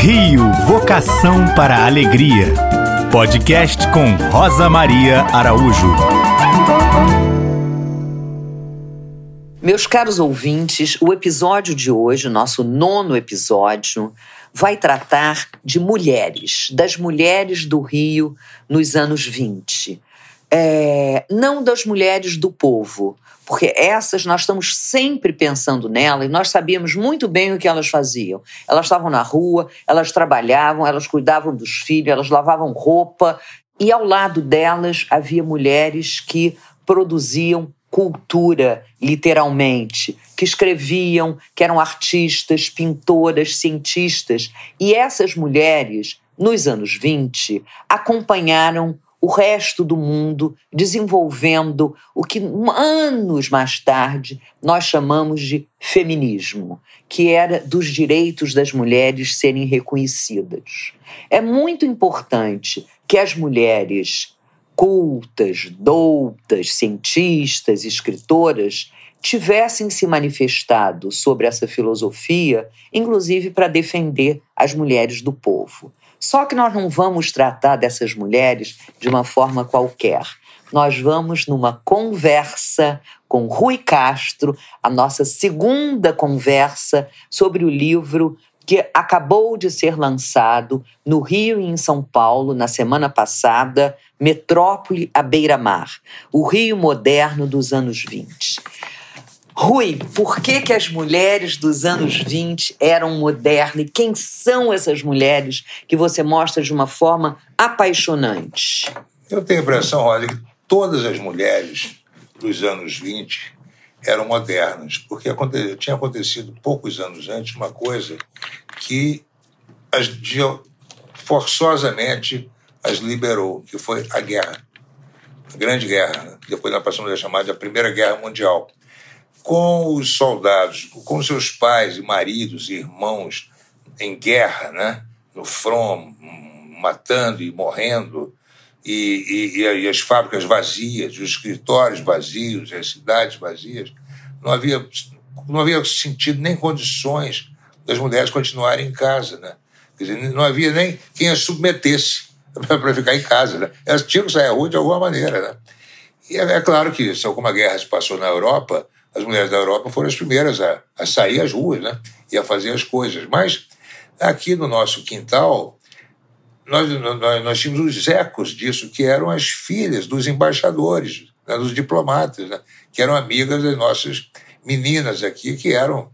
Rio Vocação para a Alegria. Podcast com Rosa Maria Araújo. Meus caros ouvintes, o episódio de hoje, nosso nono episódio, vai tratar de mulheres, das mulheres do Rio nos anos 20. É, não das mulheres do povo, porque essas nós estamos sempre pensando nela e nós sabíamos muito bem o que elas faziam. Elas estavam na rua, elas trabalhavam, elas cuidavam dos filhos, elas lavavam roupa e ao lado delas havia mulheres que produziam cultura, literalmente, que escreviam, que eram artistas, pintoras, cientistas. E essas mulheres, nos anos 20, acompanharam o resto do mundo desenvolvendo o que anos mais tarde nós chamamos de feminismo, que era dos direitos das mulheres serem reconhecidas. É muito importante que as mulheres cultas, doutas, cientistas, escritoras tivessem se manifestado sobre essa filosofia, inclusive para defender as mulheres do povo. Só que nós não vamos tratar dessas mulheres de uma forma qualquer. Nós vamos numa conversa com Rui Castro, a nossa segunda conversa sobre o livro que acabou de ser lançado no Rio e em São Paulo na semana passada, Metrópole à beira-mar, o Rio moderno dos anos 20. Rui, por que, que as mulheres dos anos 20 eram modernas e quem são essas mulheres que você mostra de uma forma apaixonante? Eu tenho a impressão, olha, que todas as mulheres dos anos 20 eram modernas, porque tinha acontecido poucos anos antes uma coisa que as, forçosamente as liberou, que foi a guerra, a Grande Guerra, depois nós passamos a chamar de a Primeira Guerra Mundial com os soldados, com seus pais e maridos e irmãos em guerra, né? no front, matando e morrendo, e, e, e, as fábricas vazias, os escritórios vazios, as cidades vazias, não havia, não havia sentido nem condições das mulheres continuarem em casa. Né? Quer dizer, não havia nem quem as submetesse para ficar em casa. Né? Elas tinham que sair à rua de alguma maneira. Né? E é, é claro que se alguma guerra se passou na Europa, as mulheres da Europa foram as primeiras a, a sair às ruas né? e a fazer as coisas. Mas aqui no nosso quintal, nós, nós, nós tínhamos os ecos disso, que eram as filhas dos embaixadores, né? dos diplomatas, né? que eram amigas das nossas meninas aqui, que eram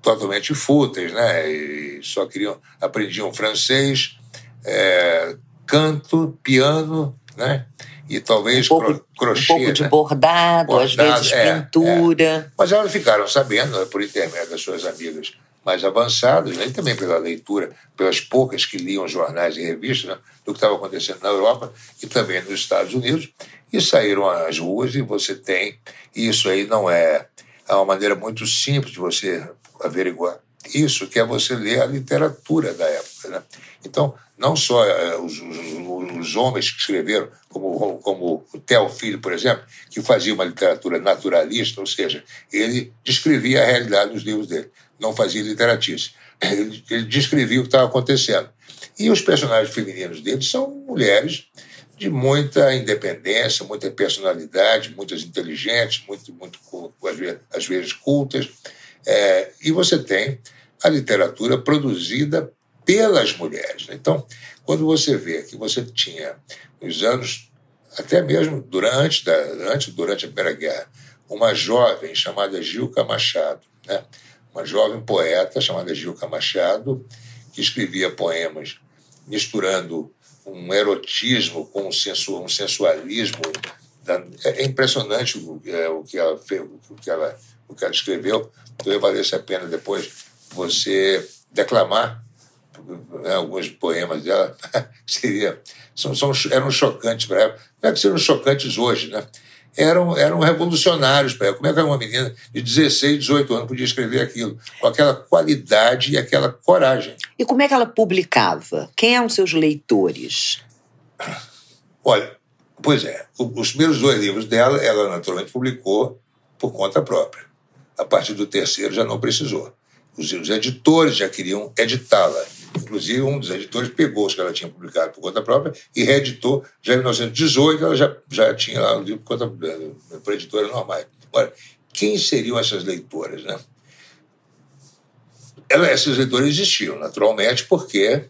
totalmente fúteis, né? E só queriam, aprendiam francês, é, canto, piano, né? E talvez um pouco, crochê. Um pouco de bordado, bordado às vezes é, pintura. É. Mas elas ficaram sabendo, né, por intermédio das suas amigas mais avançadas, né, e também pela leitura, pelas poucas que liam jornais e revistas, né, do que estava acontecendo na Europa e também nos Estados Unidos, e saíram às ruas e você tem, e isso aí não é, é uma maneira muito simples de você averiguar isso, que é você ler a literatura da época. Né? Então, não só é, os, os, os, homens que escreveram, como, como o Theo Filho, por exemplo, que fazia uma literatura naturalista, ou seja, ele descrevia a realidade dos livros dele, não fazia literatice. Ele, ele descrevia o que estava acontecendo. E os personagens femininos dele são mulheres de muita independência, muita personalidade, muitas inteligentes, muito, muito às vezes cultas. É, e você tem a literatura produzida pelas mulheres. Então, quando você vê que você tinha, nos anos, até mesmo durante, da, antes, durante a Primeira Guerra, uma jovem chamada Gilca Machado, né? uma jovem poeta chamada Gilca Machado, que escrevia poemas misturando um erotismo com um, sensu, um sensualismo. É, é impressionante o, é, o, que ela fez, o, que ela, o que ela escreveu. Então, valesse a pena depois você declamar né, alguns poemas dela, seria, são, são, eram chocantes para ela. Não é que seriam chocantes hoje, né? Eram, eram revolucionários para ela. Como é que uma menina de 16, 18 anos podia escrever aquilo? Com aquela qualidade e aquela coragem. E como é que ela publicava? Quem eram seus leitores? Olha, pois é, os primeiros dois livros dela, ela naturalmente publicou por conta própria. A partir do terceiro já não precisou os, os editores já queriam editá-la. Inclusive, um dos editores pegou os que ela tinha publicado por conta própria e reeditou. Já em 1918, ela já, já tinha lá o livro por, conta, por editoras normais. Agora, quem seriam essas leitoras? Né? essas leitoras existiam, naturalmente, porque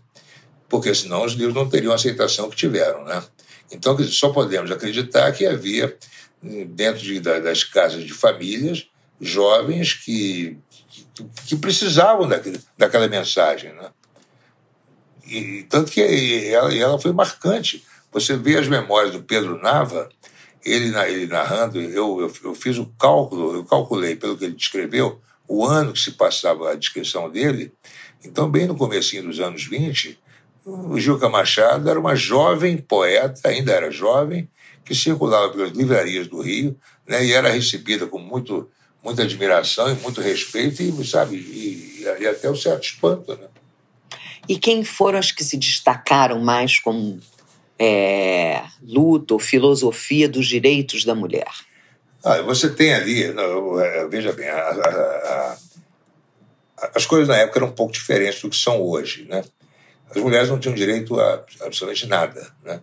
porque senão os livros não teriam a aceitação que tiveram. Né? Então, só podemos acreditar que havia, dentro de, das casas de famílias, jovens que, que, que precisavam daquele, daquela mensagem. Né? E, tanto que ela, ela foi marcante. Você vê as memórias do Pedro Nava, ele, ele narrando, eu, eu, eu fiz o cálculo, eu calculei pelo que ele descreveu, o ano que se passava a descrição dele. Então, bem no comecinho dos anos 20, o Gilca Machado era uma jovem poeta, ainda era jovem, que circulava pelas livrarias do Rio né, e era recebida com muito, muita admiração e muito respeito e, sabe, e, e até um certo espanto. Né? E quem foram as que se destacaram mais como é, luta ou filosofia dos direitos da mulher? Ah, você tem ali, é, veja bem, a, a, a, as coisas na época eram um pouco diferentes do que são hoje. Né? As mulheres não tinham direito a absolutamente nada. Né?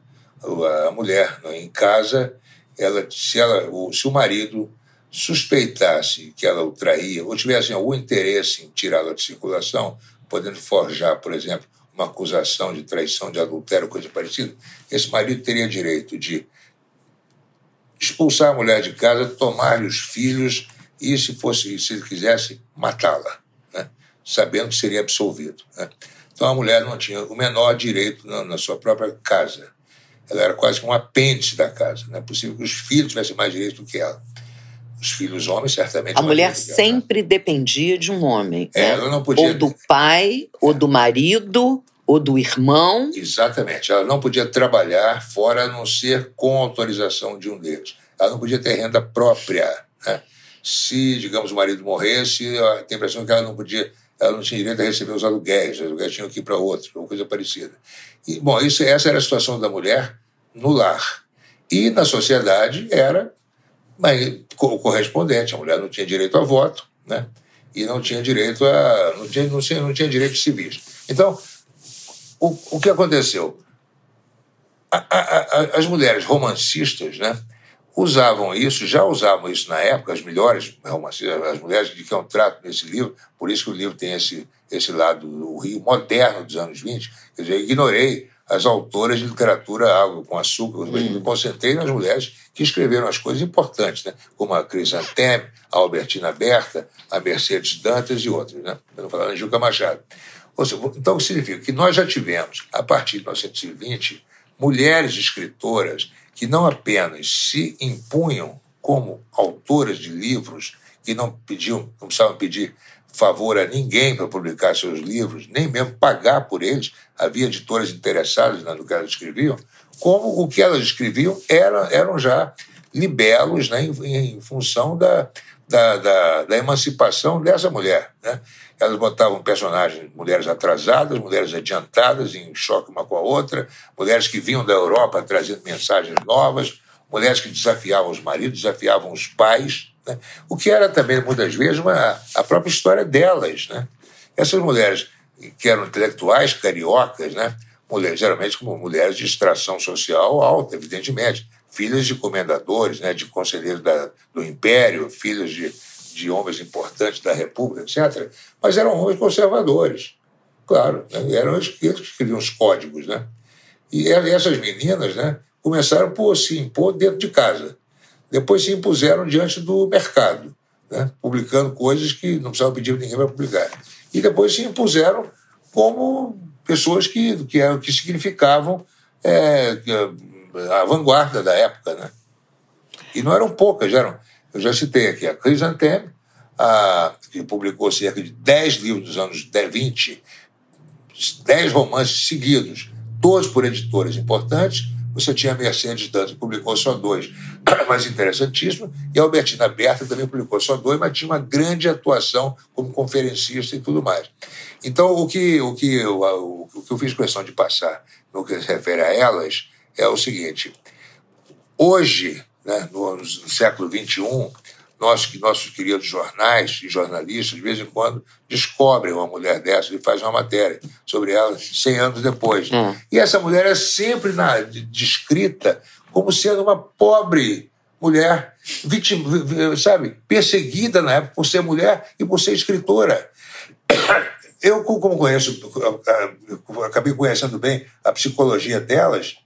A mulher né, em casa, ela, se, ela, se o marido suspeitasse que ela o traía ou tivesse algum interesse em tirá-la de circulação, podendo forjar, por exemplo, uma acusação de traição, de adultério, coisa parecida, esse marido teria direito de expulsar a mulher de casa, tomar-lhe os filhos e, se fosse, se quisesse, matá-la, né? sabendo que seria absolvido. Né? Então a mulher não tinha o menor direito na, na, sua própria casa. Ela era quase que um apêndice da casa. Não é possível que os filhos tivessem mais direito do que ela. Os filhos homens, certamente. A mulher sempre dependia de um homem. É, né? Ela não podia. Ou do pai, ou do marido, ou do irmão. Exatamente. Ela não podia trabalhar fora a não ser com autorização de um deles. Ela não podia ter renda própria. Né? Se, digamos, o marido morresse, tem a impressão que ela não podia, ela não tinha direito a receber os aluguéis, os aluguéis tinham que ir para outro, ou coisa parecida. E, bom, isso, essa era a situação da mulher no lar. E na sociedade era mas, correspondente. A mulher não tinha direito a voto, né? E não tinha direito a. não tinha, não tinha, não tinha direitos civis. Então, o, o que aconteceu? A, a, a, as mulheres romancistas né, usavam isso, já usavam isso na época, as melhores romancistas, as mulheres de que eu trato nesse livro, por isso que o livro tem esse, esse lado do Rio moderno dos anos 20, quer dizer, ignorei as autoras de literatura água com açúcar, hum. me concentrei nas mulheres que escreveram as coisas importantes, né? como a Crisanteme, a Albertina Berta, a Mercedes Dantas e outras, né? para não falar na Juca Machado. Seja, então, significa que nós já tivemos, a partir de 1920, mulheres escritoras que não apenas se impunham como autoras de livros, que não pediam, não precisavam pedir favor a ninguém para publicar seus livros, nem mesmo pagar por eles, havia editoras interessadas no que elas escreviam, como o que elas escreviam era, eram já libelos né, em, em função da, da, da, da, emancipação dessa mulher. Né? Elas botavam personagens, mulheres atrasadas, mulheres adiantadas, em choque uma com a outra, mulheres que vinham da Europa trazendo mensagens novas, mulheres que desafiavam os maridos, desafiavam os pais, né? o que era também, muitas vezes, uma, a própria história delas. Né? Essas mulheres que eram intelectuais, cariocas, né? mulheres, geralmente como mulheres de extração social alta, evidentemente, filhas de comendadores, né, de conselheiros da, do Império, filhas de, de homens importantes da República, etc. Mas eram homens conservadores, claro, né, eram eles que escreviam os códigos. Né? E essas meninas né, começaram por se impor dentro de casa, depois se impuseram diante do mercado, né, publicando coisas que não precisavam pedir ninguém para publicar. E depois se impuseram como pessoas que, que, que significavam é, a vanguarda da época, né? E não eram poucas, eram. Eu já citei aqui a Chrysantheme, a, que publicou cerca de 10 livros dos anos 20, 10 romances seguidos, todos por editoras importantes. Você tinha a Mercedes Dantas, que publicou só dois, mas interessantíssimo, e a Albertina Berta também publicou só dois, mas tinha uma grande atuação como conferencista e tudo mais. Então, o que, o que, eu, o que eu fiz questão de passar no que se refere a elas é o seguinte: hoje, né, no, no século XXI, nossos, nossos queridos jornais e jornalistas, de vez em quando, descobrem uma mulher dessa e fazem uma matéria sobre ela 100 anos depois. Hum. E essa mulher é sempre na, descrita como sendo uma pobre mulher, vítima, sabe, perseguida na época por ser mulher e por ser escritora. Eu, como conheço, acabei conhecendo bem a psicologia delas,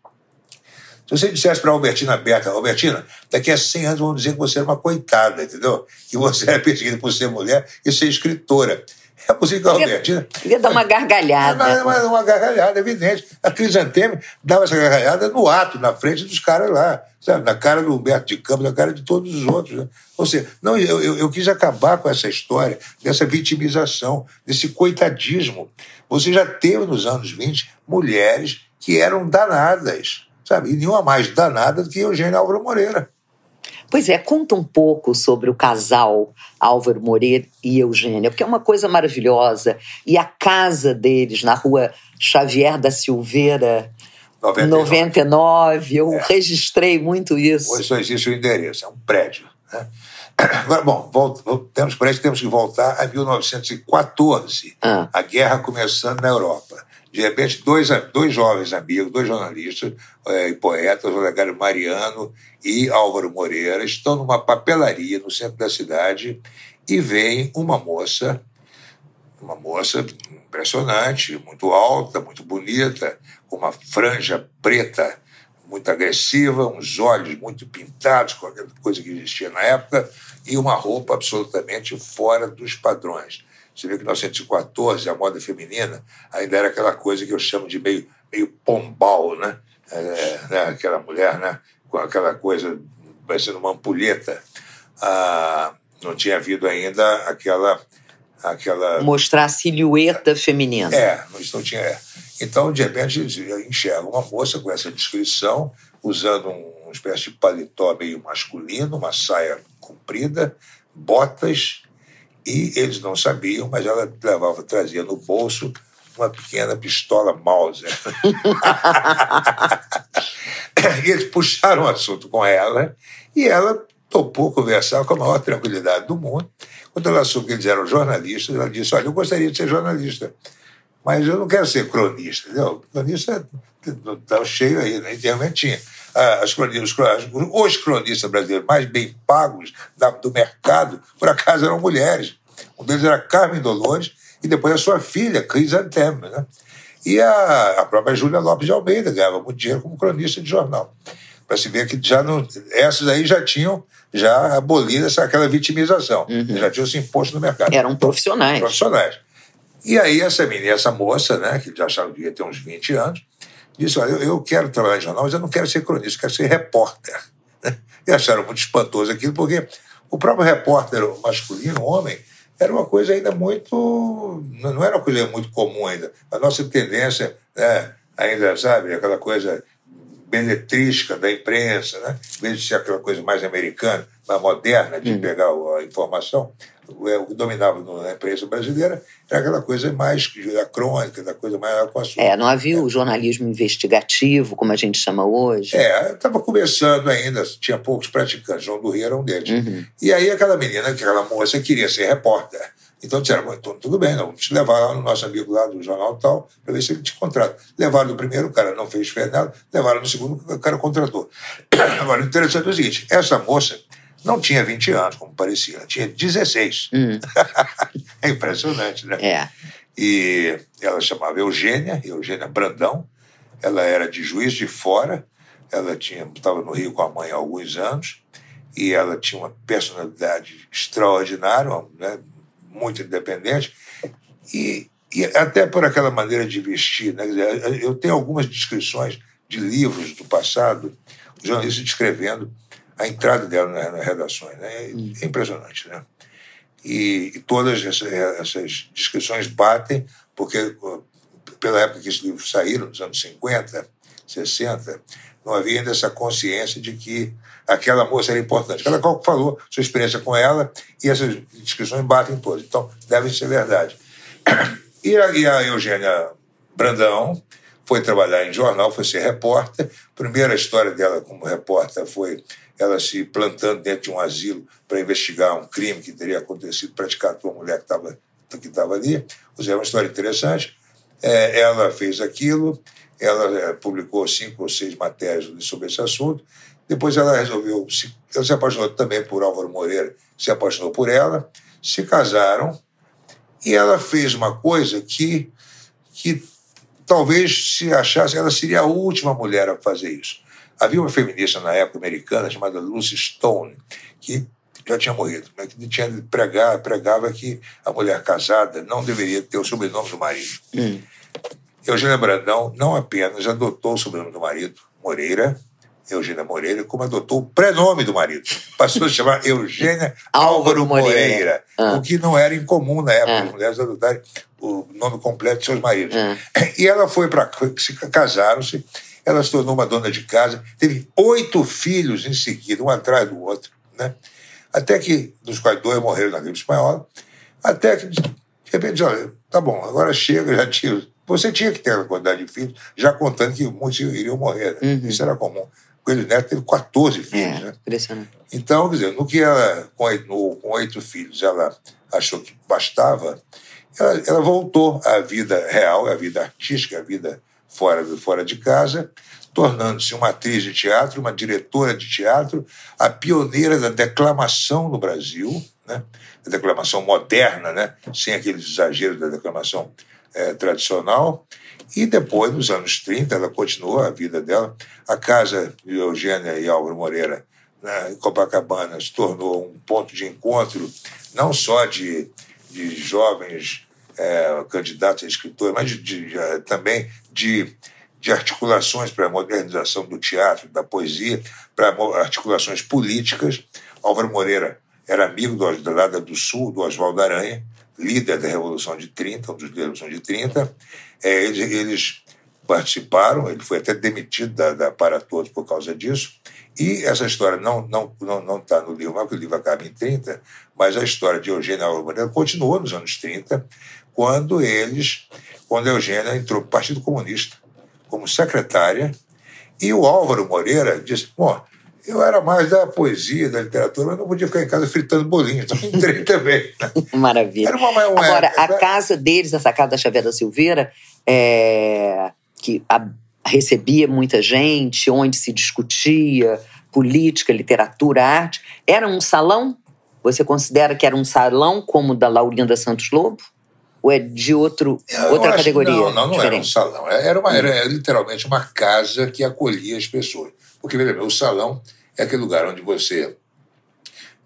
se você dissesse para a Albertina Berta, Albertina, daqui a 100 anos vão dizer que você era uma coitada, entendeu? Que você era perseguida por ser mulher e ser escritora. É possível que a Albertina. Queria dar uma gargalhada. É, uma, uma, gargalhada, evidente. A Crisanteme dava essa gargalhada no ato, na frente dos caras lá, sabe? na cara do Humberto de Campos, na cara de todos os outros. Né? Ou seja, não, eu, eu, eu, quis acabar com essa história, dessa vitimização, desse coitadismo. Você já teve nos anos 20 mulheres que eram danadas sabe? E nenhuma mais danada do que Eugênio Álvaro Moreira. Pois é, conta um pouco sobre o casal Álvaro Moreira e Eugênia, porque é uma coisa maravilhosa. E a casa deles na rua Xavier da Silveira, 99, 99 eu é. registrei muito isso. Hoje só existe o endereço, é um prédio. Né? Agora, bom, volta, temos, parece que temos que voltar a 1914, ah. a guerra começando na Europa. De repente, dois, dois jovens amigos, dois jornalistas é, e poetas, Olegário Mariano e Álvaro Moreira, estão numa papelaria no centro da cidade e veem uma moça, uma moça impressionante, muito alta, muito bonita, com uma franja preta muito agressiva, uns olhos muito pintados, com aquela coisa que existia na época, e uma roupa absolutamente fora dos padrões. Você vê que em 1914 a moda feminina ainda era aquela coisa que eu chamo de meio, meio pombal, né? É, né? Aquela mulher né? com aquela coisa parecendo uma ampulheta. Ah, não tinha havido ainda aquela. aquela... Mostrar a silhueta feminina. É, isso não tinha. É. Então, de repente, enxerga uma moça com essa descrição, usando um, uma espécie de paletó meio masculino, uma saia comprida, botas e eles não sabiam, mas ela levava, trazia no bolso uma pequena pistola Mauser. e eles puxaram o assunto com ela e ela topou conversar com a maior tranquilidade do mundo. Quando ela soube que eles eram jornalistas, ela disse: Olha, eu gostaria de ser jornalista, mas eu não quero ser cronista. Entendeu? Cronista está cheio aí, né? Internet tinha. Ah, as cronistas, os cronistas brasileiros mais bem pagos do mercado, por acaso, eram mulheres. Um deles era Carmen Dolores e depois a sua filha, Cris Anteme. Né? E a, a própria Júlia Lopes de Almeida ganhava muito dinheiro como cronista de jornal. Para se ver que já não, essas aí já tinham já abolido essa, aquela vitimização. Uhum. Já tinham se imposto no mercado. Eram profissionais. Profissionais. E aí essa menina, essa moça, né, que já achava que devia ter uns 20 anos, disse: Olha, eu, eu quero trabalhar em jornal, mas eu não quero ser cronista, quero ser repórter. E acharam muito espantoso aquilo, porque o próprio repórter masculino, homem, era uma coisa ainda muito. Não era uma coisa muito comum ainda. A nossa tendência, né, ainda, sabe, aquela coisa beletrística da imprensa, né? em vez de ser aquela coisa mais americana, mais moderna de hum. pegar a informação, o que dominava na imprensa brasileira era aquela coisa mais da crônica, da coisa mais com assunto. É, não havia é. o jornalismo investigativo, como a gente chama hoje. É, estava começando ainda, tinha poucos praticantes, João do Rio era um deles. Uhum. E aí aquela menina, aquela moça queria ser repórter. Então disseram, então, tudo bem, não, vamos te levar lá no nosso amigo lá do jornal tal, para ver se ele te contrata. Levaram no primeiro, o cara não fez nela, levaram no segundo, o cara contratou. Agora, o interessante é o seguinte: essa moça não tinha 20 anos, como parecia, tinha 16. Hum. é impressionante, né? É. E ela chamava Eugênia, Eugênia Brandão, ela era de Juiz de Fora, ela tinha estava no Rio com a mãe há alguns anos, e ela tinha uma personalidade extraordinária, né? muito independente, e, e até por aquela maneira de vestir. Né? Eu tenho algumas descrições de livros do passado, jornalistas descrevendo a entrada dela nas, redações. Né? É hum. impressionante. Né? E, e todas essas, essas, descrições batem, porque pela época que esses livros saíram, nos anos 50, 60, não havia ainda essa consciência de que aquela moça era importante. Ela falou sua experiência com ela e essas descrições batem todas. Então, devem ser verdade. E a, e a Eugênia Brandão foi trabalhar em jornal, foi ser repórter. A primeira história dela como repórter foi ela se plantando dentro de um asilo para investigar um crime que teria acontecido praticado por uma mulher que estava que estava ali. Ou seja, é uma história interessante. É, ela fez aquilo, ela é, publicou cinco ou seis matérias sobre esse assunto. Depois ela resolveu, se, ela se apaixonou também por Álvaro Moreira, se apaixonou por ela, se casaram e ela fez uma coisa que, que talvez se achasse, ela seria a última mulher a fazer isso. Havia uma feminista na época americana chamada Lucy Stone, que já tinha morrido, mas que tinha pregar, pregava que a mulher casada não deveria ter o sobrenome do marido. Hum. Eugênia Brandão não apenas adotou o sobrenome do marido, Moreira, Eugênia Moreira, como adotou o prenome do marido. Passou a se chamar Eugênia Álvaro Moreira, Moreira ah. o que não era incomum na época, ah. as mulheres adotarem o nome completo de seus maridos. Ah. E ela foi para. se casaram-se, ela se tornou uma dona de casa, teve oito filhos em seguida, um atrás do outro, né? Até que, dos quais dois morreram na gripe espanhola, até que, de repente, olha, tá bom, agora chega, já tinha. Você tinha que ter a quantidade de filhos, já contando que muitos iriam morrer. Né? Uhum. Isso era comum. Coelho Neto teve 14 filhos, é, né? Impressionante. Então, quer dizer, no que ela, com oito filhos, ela achou que bastava, ela, ela, voltou à vida real, à vida artística, à vida fora, fora de casa, tornando-se uma atriz de teatro, uma diretora de teatro, a pioneira da declamação no Brasil, né? a declamação moderna, né? sem aqueles exageros da declamação é, tradicional. E depois, nos anos 30, ela continuou a vida dela. A casa de Eugênia e Álvaro Moreira, né, em Copacabana, se tornou um ponto de encontro não só de, de jovens é, a escritores, mas de, de, eh, também de, de articulações para a modernização do teatro, da poesia, para articulações políticas. Álvaro Moreira era amigo do, da Lada do Sul, do Oswaldo Aranha, líder da Revolução de 30, um dos da Revolução de 30. É, eles, eles, participaram, ele foi até demitido da, da Para Todos por causa disso. E essa história não está não, não, não tá no livro, porque o livro acaba em 30, mas a história de Eugênio Álvaro Moreira continuou nos anos 30, quando eles, quando a Eugênia entrou para o Partido Comunista como secretária, e o Álvaro Moreira disse: Bom, eu era mais da poesia, da literatura, mas não podia ficar em casa fritando bolinhos, então entrei também. Maravilha. Era uma, uma Agora, época, a né? casa deles, essa casa da Xavier da Silveira, é, que a, recebia muita gente, onde se discutia política, literatura, arte, era um salão? Você considera que era um salão como o da Laurinda Santos Lobo? Ou é de outro, eu outra categoria? Não, não, não era um salão. Era, uma, era literalmente uma casa que acolhia as pessoas. Porque, veja bem, o salão é aquele lugar onde você,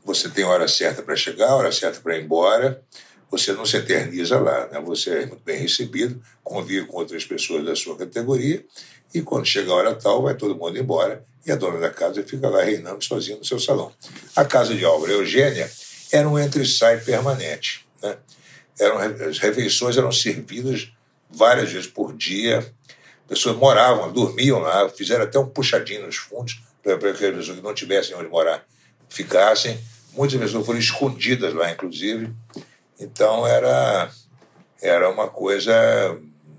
você tem hora certa para chegar, hora certa para ir embora, você não se eterniza lá, né? você é muito bem recebido, convive com outras pessoas da sua categoria, e quando chega a hora tal, vai todo mundo embora, e a dona da casa fica lá reinando sozinha no seu salão. A casa de Álvaro Eugênia era um entre-sai permanente. Né? Eram, as refeições eram servidas várias vezes por dia, pessoas moravam, dormiam lá, fizeram até um puxadinho nos fundos para que as pessoas que não tivessem onde morar ficassem. Muitas pessoas foram escondidas lá, inclusive. Então era, era uma coisa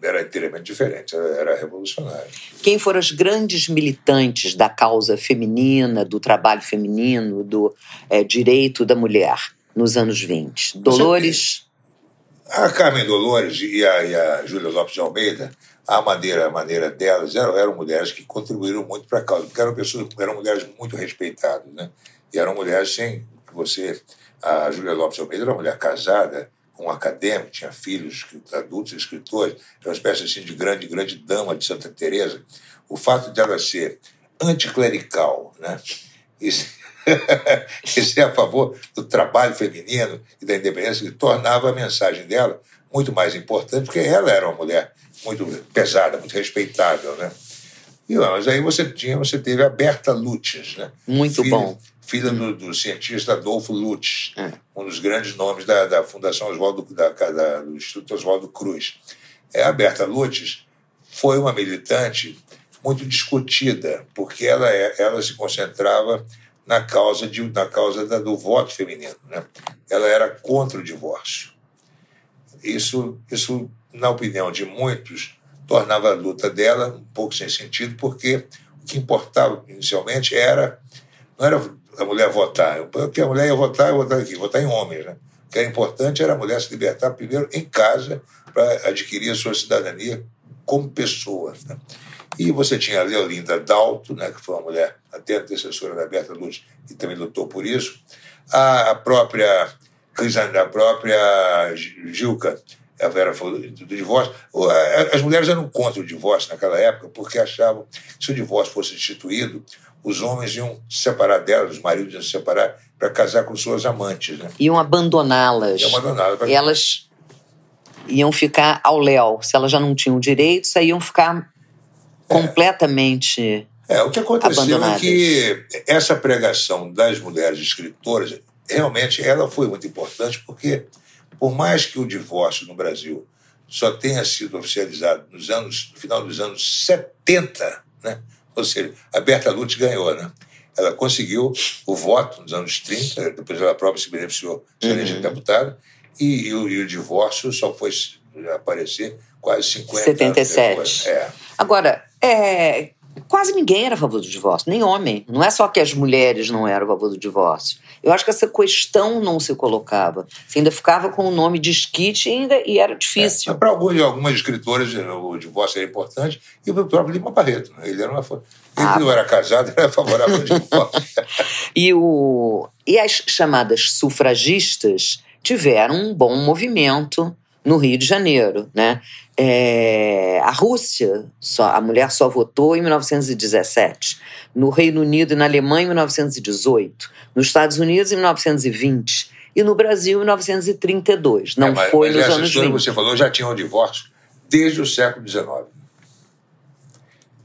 era inteiramente diferente, era revolucionário. Quem foram os grandes militantes da causa feminina, do trabalho feminino, do é, direito da mulher nos anos 20? Dolores. A Carmen Dolores e a, e a Júlia Lopes de Almeida a maneira, a maneira delas eram, eram mulheres que contribuíram muito para a causa, porque eram pessoas, eram mulheres muito respeitadas, né? E eram mulheres sem que você, a Júlia Lopes Almeida era uma mulher casada, um acadêmico, tinha filhos adultos, escritores, era uma espécie assim de grande, grande dama de Santa Teresa. O fato dela ser anticlerical, né? Isso, isso é a favor do trabalho feminino e da independência, que tornava a mensagem dela muito mais importante, porque ela era uma mulher muito pesada, muito respeitável, né? E, mas aí você tinha, você teve a Berta Lutz, né? Muito filha, bom. Filha do, do, cientista Adolfo Lutz, é. um dos grandes nomes da, da Fundação Oswaldo, da, da, do Instituto Oswaldo Cruz. É, a Berta Lutz foi uma militante muito discutida, porque ela, é, ela se concentrava na causa, de, na causa da, do voto feminino. Né? Ela era contra o divórcio. Isso, isso na opinião de muitos, tornava a luta dela um pouco sem sentido, porque o que importava inicialmente era não era a mulher votar. Porque a mulher ia votar, ia votar aqui, votar em homens. Né? O que era importante era a mulher se libertar primeiro em casa para adquirir a sua cidadania como pessoa. Né? E você tinha a Leolinda Dalto, né, que foi uma mulher até antecessora da Berta Luz e também lutou por isso. A própria a própria Gilca, a Vera falou do divórcio. As mulheres eram contra o divórcio naquela época porque achavam que se o divórcio fosse instituído, os homens iam se separar delas, os maridos iam se separar para casar com suas amantes. Né? Iam abandoná-las. Iam abandoná-las. Elas iam ficar ao léu. Se elas já não tinham direitos, aí iam ficar. Completamente. É, o que aconteceu é que essa pregação das mulheres escritoras, realmente, ela foi muito importante, porque, por mais que o divórcio no Brasil só tenha sido oficializado nos anos, no final dos anos 70, né? ou seja, a Berta Lutz ganhou, né? Ela conseguiu o voto nos anos 30, depois ela própria se beneficiou de ser uhum. deputada, e, e, o, e o divórcio só foi aparecer quase 50 77. anos depois. É. Agora, é, quase ninguém era a favor do divórcio, nem homem. Não é só que as mulheres não eram a favor do divórcio. Eu acho que essa questão não se colocava. Você ainda ficava com o nome de skit e, ainda, e era difícil. É, para algumas escritoras, o divórcio era importante, e o próprio Lima Barreto. Né? Ele, era uma, ele ah, não era casado, era favorável ao divórcio. e, o, e as chamadas sufragistas tiveram um bom movimento no Rio de Janeiro, né? É, a Rússia, só, a mulher só votou em 1917. No Reino Unido e na Alemanha, em 1918. Nos Estados Unidos, em 1920. E no Brasil, em 1932. Não é, mas, foi mas nos essa anos história 20. que você falou já tinha o um divórcio desde o século XIX.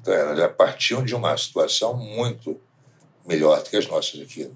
Então, elas já partiam de uma situação muito melhor do que as nossas aqui.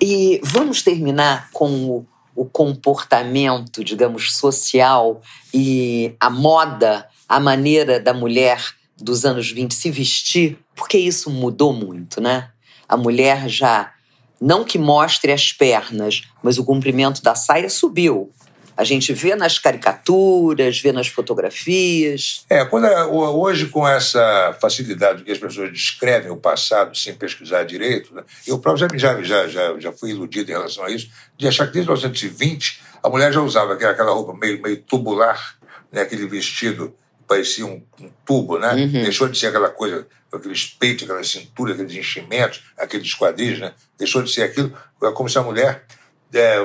E vamos terminar com o o comportamento, digamos, social e a moda, a maneira da mulher dos anos 20 se vestir, porque isso mudou muito, né? A mulher já, não que mostre as pernas, mas o comprimento da saia subiu. A gente vê nas caricaturas, vê nas fotografias. É, quando hoje com essa facilidade que as pessoas descrevem o passado sem pesquisar direito, né, eu próprio já, já, já, já fui iludido em relação a isso, de achar que desde 1920 a mulher já usava aquela, aquela roupa meio, meio tubular, né, aquele vestido que parecia um, um tubo, né? Uhum. Deixou de ser aquela coisa, aqueles peitos, aquela cintura, aqueles enchimentos, aqueles quadris, né? Deixou de ser aquilo, como se a mulher é,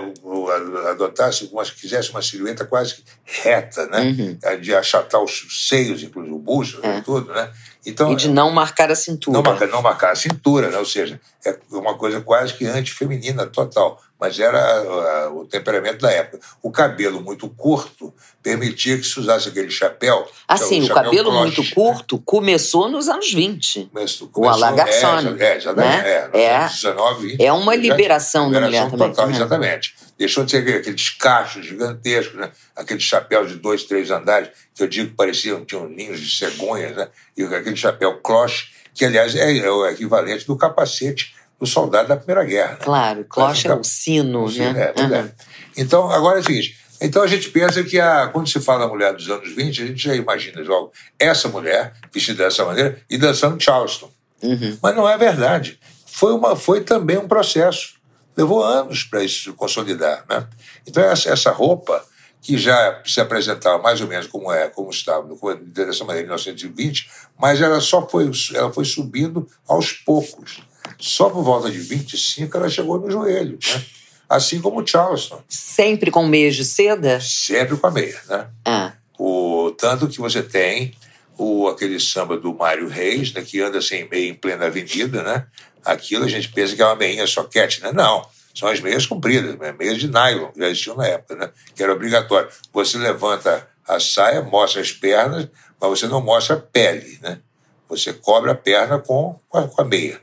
adotasse, uma, quisesse uma silhueta quase reta, né? Uhum. É, de achatar os seios, inclusive o busto, é. tudo, né? Então, e de não marcar a cintura. Não marcar, não marcar a cintura, né? ou seja, é uma coisa quase que antifeminina total, mas era uh, o temperamento da época. O cabelo muito curto permitia que se usasse aquele chapéu. Assim, o, cabelo muito né? curto começou nos anos 20. Começou, o Alagarçone. É, é, né? é, é, 19, 20, é uma liberação da mulher total, também. Né? Exatamente. Deixou de ser aqueles cachos gigantescos, né? aqueles chapéus de dois, três andares, que eu digo que pareciam, tinham ninhos de cegonhas, né? e aquele chapéu cloche, que aliás é, é o equivalente do capacete do soldado da Primeira Guerra. Né? Claro, cloche é o sino, o sino né? É, uhum. é. Então, agora é o seguinte, então a gente pensa que a, quando se fala da mulher dos anos 20, a gente já imagina logo essa mulher vestida dessa maneira e dançando Charleston. Uhum. Mas não é verdade. Foi, uma, foi também um processo. Levou anos para isso se consolidar. Né? Então, essa, essa roupa que já se apresentava mais ou menos como é, como estava dessa maneira em 1920, mas ela só foi, ela foi subindo aos poucos. Só por volta de 25 ela chegou no joelho, né? Assim como o Charleston. Sempre com meias de seda? Sempre com a meia, né? Ah. O, tanto que você tem o, aquele samba do Mário Reis, né, que anda sem meia em plena avenida, né? Aquilo a gente pensa que é uma meinha soquete, né? Não são as meias compridas, né? meias de nylon, já existiam na época, né? que era obrigatório. Você levanta a saia, mostra as pernas, mas você não mostra a pele. Né? Você cobre a perna com, com a meia.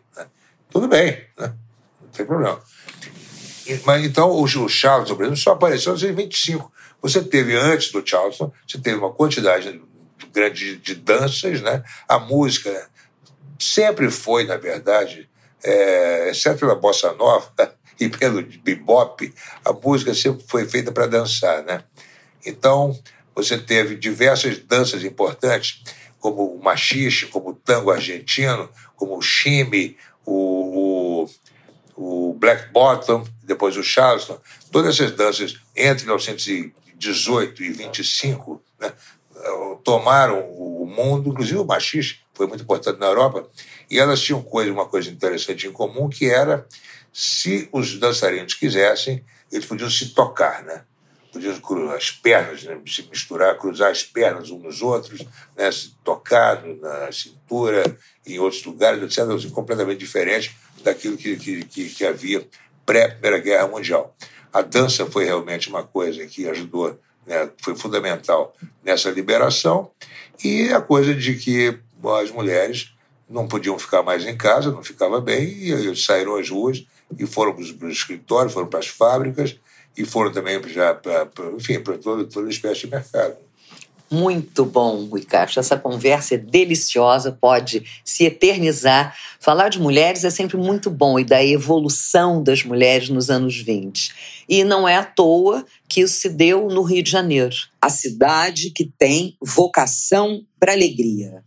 Tudo bem, né? não tem problema. Mas então o, o Charleston, por exemplo, só apareceu em 1925. Você teve antes do Charleston, você teve uma quantidade grande de, de danças, né? A música sempre foi, na verdade, é, exceto pela bossa nova, e pelo bebop, a música sempre foi feita para dançar, né? Então, você teve diversas danças importantes, como o machixe, como o tango argentino, como o chime, o Black Bottom, depois o Charleston, todas essas danças entre 1918 e 25 né, tomaram o mundo, inclusive o machis foi muito importante na Europa, e elas tinham coisa, uma coisa interessante em comum, que era, se os dançarinos quisessem, eles podiam se tocar, né? Podiam cruzar as pernas, né? se misturar, cruzar as pernas uns nos outros, né? se tocar na cintura, em outros lugares, etc., assim, completamente diferente daquilo que, que, que, havia pré-Primeira Guerra Mundial. A dança foi realmente uma coisa que ajudou, né? foi fundamental nessa liberação, e a coisa de que as mulheres não podiam ficar mais em casa, não ficava bem, e saíram às ruas e foram para os escritórios, foram para as fábricas e foram também já para, enfim, para toda, toda espécie de mercado. Muito bom, Rui. Essa conversa é deliciosa, pode se eternizar. Falar de mulheres é sempre muito bom e da evolução das mulheres nos anos 20. E não é à toa que isso se deu no Rio de Janeiro. A cidade que tem vocação para alegria